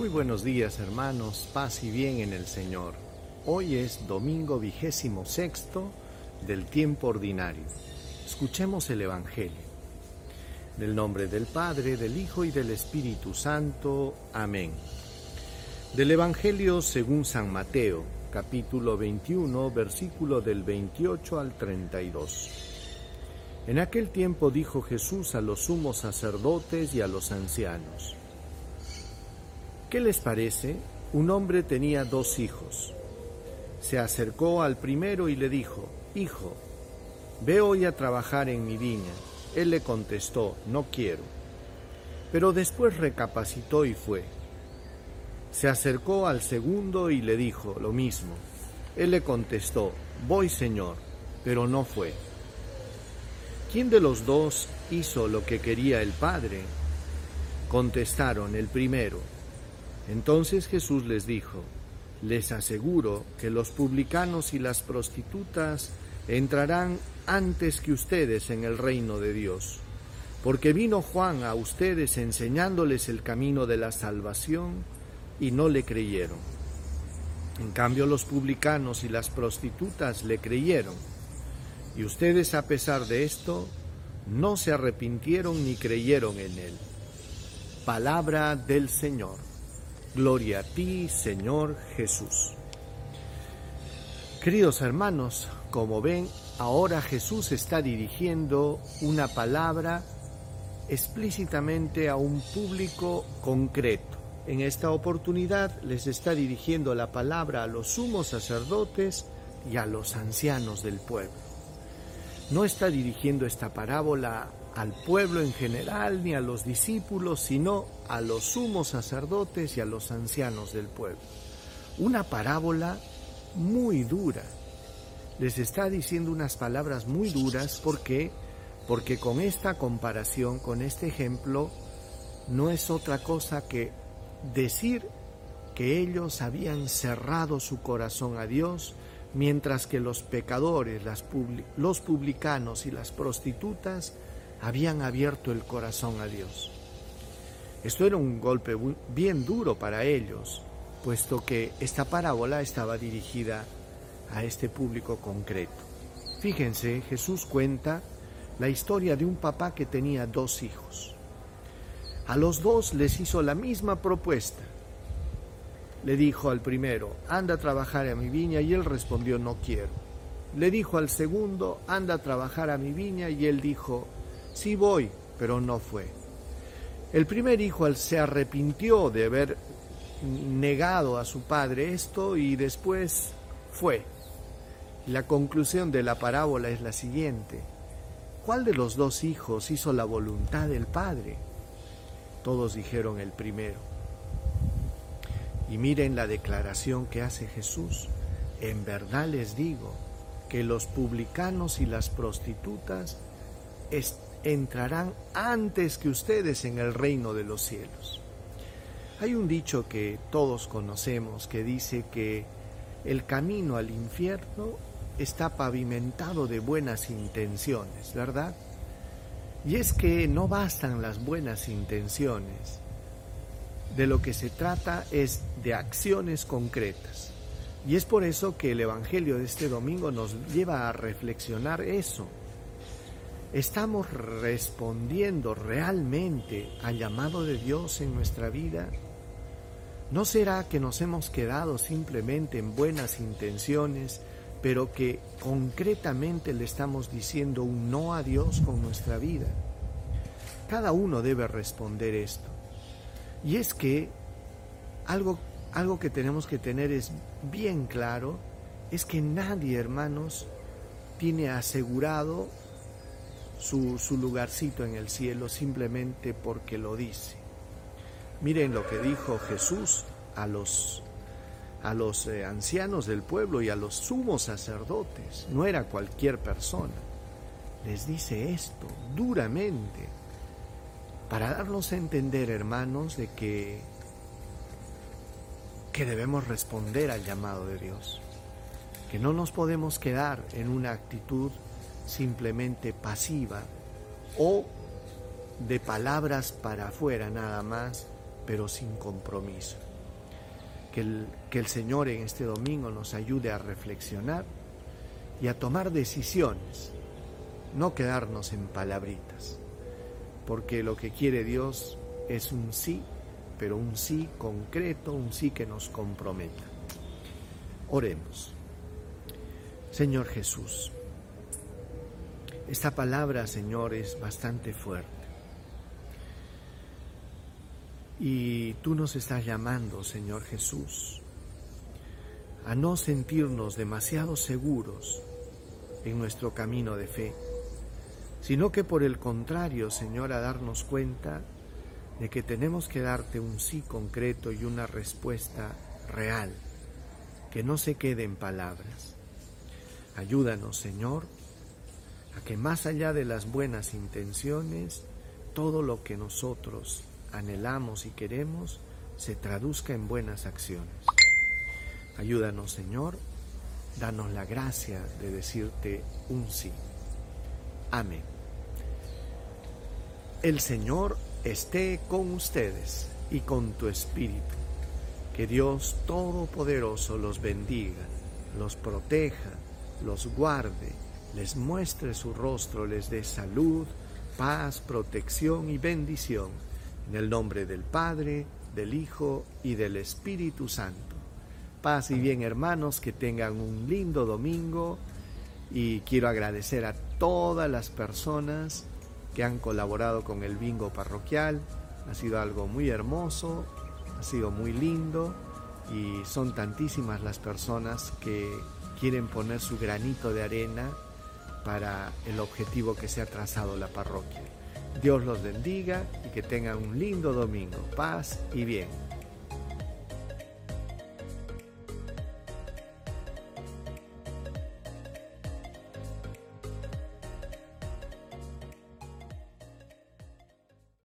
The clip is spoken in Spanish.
Muy buenos días hermanos, paz y bien en el Señor. Hoy es domingo vigésimo sexto del tiempo ordinario. Escuchemos el Evangelio. Del nombre del Padre, del Hijo y del Espíritu Santo. Amén. Del Evangelio según San Mateo, capítulo 21, versículo del 28 al 32. En aquel tiempo dijo Jesús a los sumos sacerdotes y a los ancianos, ¿Qué les parece? Un hombre tenía dos hijos. Se acercó al primero y le dijo, Hijo, ve hoy a trabajar en mi viña. Él le contestó, No quiero. Pero después recapacitó y fue. Se acercó al segundo y le dijo lo mismo. Él le contestó, Voy, Señor, pero no fue. ¿Quién de los dos hizo lo que quería el Padre? Contestaron el primero. Entonces Jesús les dijo, les aseguro que los publicanos y las prostitutas entrarán antes que ustedes en el reino de Dios, porque vino Juan a ustedes enseñándoles el camino de la salvación y no le creyeron. En cambio los publicanos y las prostitutas le creyeron, y ustedes a pesar de esto no se arrepintieron ni creyeron en él. Palabra del Señor. Gloria a ti, Señor Jesús. Queridos hermanos, como ven, ahora Jesús está dirigiendo una palabra explícitamente a un público concreto. En esta oportunidad les está dirigiendo la palabra a los sumos sacerdotes y a los ancianos del pueblo. No está dirigiendo esta parábola al pueblo en general ni a los discípulos, sino a los sumos sacerdotes y a los ancianos del pueblo. Una parábola muy dura. Les está diciendo unas palabras muy duras porque porque con esta comparación, con este ejemplo, no es otra cosa que decir que ellos habían cerrado su corazón a Dios, mientras que los pecadores, los publicanos y las prostitutas habían abierto el corazón a Dios. Esto era un golpe bien duro para ellos, puesto que esta parábola estaba dirigida a este público concreto. Fíjense, Jesús cuenta la historia de un papá que tenía dos hijos. A los dos les hizo la misma propuesta. Le dijo al primero, anda a trabajar a mi viña y él respondió, no quiero. Le dijo al segundo, anda a trabajar a mi viña y él dijo, sí voy, pero no fue. El primer hijo se arrepintió de haber negado a su padre esto y después fue. La conclusión de la parábola es la siguiente. ¿Cuál de los dos hijos hizo la voluntad del padre? Todos dijeron el primero. Y miren la declaración que hace Jesús. En verdad les digo que los publicanos y las prostitutas entrarán antes que ustedes en el reino de los cielos. Hay un dicho que todos conocemos que dice que el camino al infierno está pavimentado de buenas intenciones, ¿verdad? Y es que no bastan las buenas intenciones. De lo que se trata es de acciones concretas. Y es por eso que el Evangelio de este domingo nos lleva a reflexionar eso, ¿Estamos respondiendo realmente al llamado de Dios en nuestra vida? ¿No será que nos hemos quedado simplemente en buenas intenciones, pero que concretamente le estamos diciendo un no a Dios con nuestra vida? Cada uno debe responder esto. Y es que algo, algo que tenemos que tener es bien claro, es que nadie, hermanos, tiene asegurado su, lugarcito en el cielo simplemente porque lo dice. Miren lo que dijo Jesús a los, a los eh, ancianos del pueblo y a los sumos sacerdotes. No era cualquier persona. Les dice esto duramente para darnos a entender, hermanos, de que, que debemos responder al llamado de Dios, que no nos podemos quedar en una actitud simplemente pasiva o de palabras para afuera nada más, pero sin compromiso. Que el, que el Señor en este domingo nos ayude a reflexionar y a tomar decisiones, no quedarnos en palabritas, porque lo que quiere Dios es un sí, pero un sí concreto, un sí que nos comprometa. Oremos. Señor Jesús, esta palabra, Señor, es bastante fuerte. Y tú nos estás llamando, Señor Jesús, a no sentirnos demasiado seguros en nuestro camino de fe, sino que por el contrario, Señor, a darnos cuenta de que tenemos que darte un sí concreto y una respuesta real, que no se quede en palabras. Ayúdanos, Señor, a que más allá de las buenas intenciones, todo lo que nosotros anhelamos y queremos se traduzca en buenas acciones. Ayúdanos, Señor, danos la gracia de decirte un sí. Amén. El Señor esté con ustedes y con tu espíritu. Que Dios Todopoderoso los bendiga, los proteja, los guarde, les muestre su rostro, les dé salud, paz, protección y bendición. En el nombre del Padre, del Hijo y del Espíritu Santo. Paz y bien hermanos, que tengan un lindo domingo y quiero agradecer a todas las personas que han colaborado con el bingo parroquial. Ha sido algo muy hermoso, ha sido muy lindo y son tantísimas las personas que quieren poner su granito de arena para el objetivo que se ha trazado la parroquia. Dios los bendiga y que tengan un lindo domingo. Paz y bien.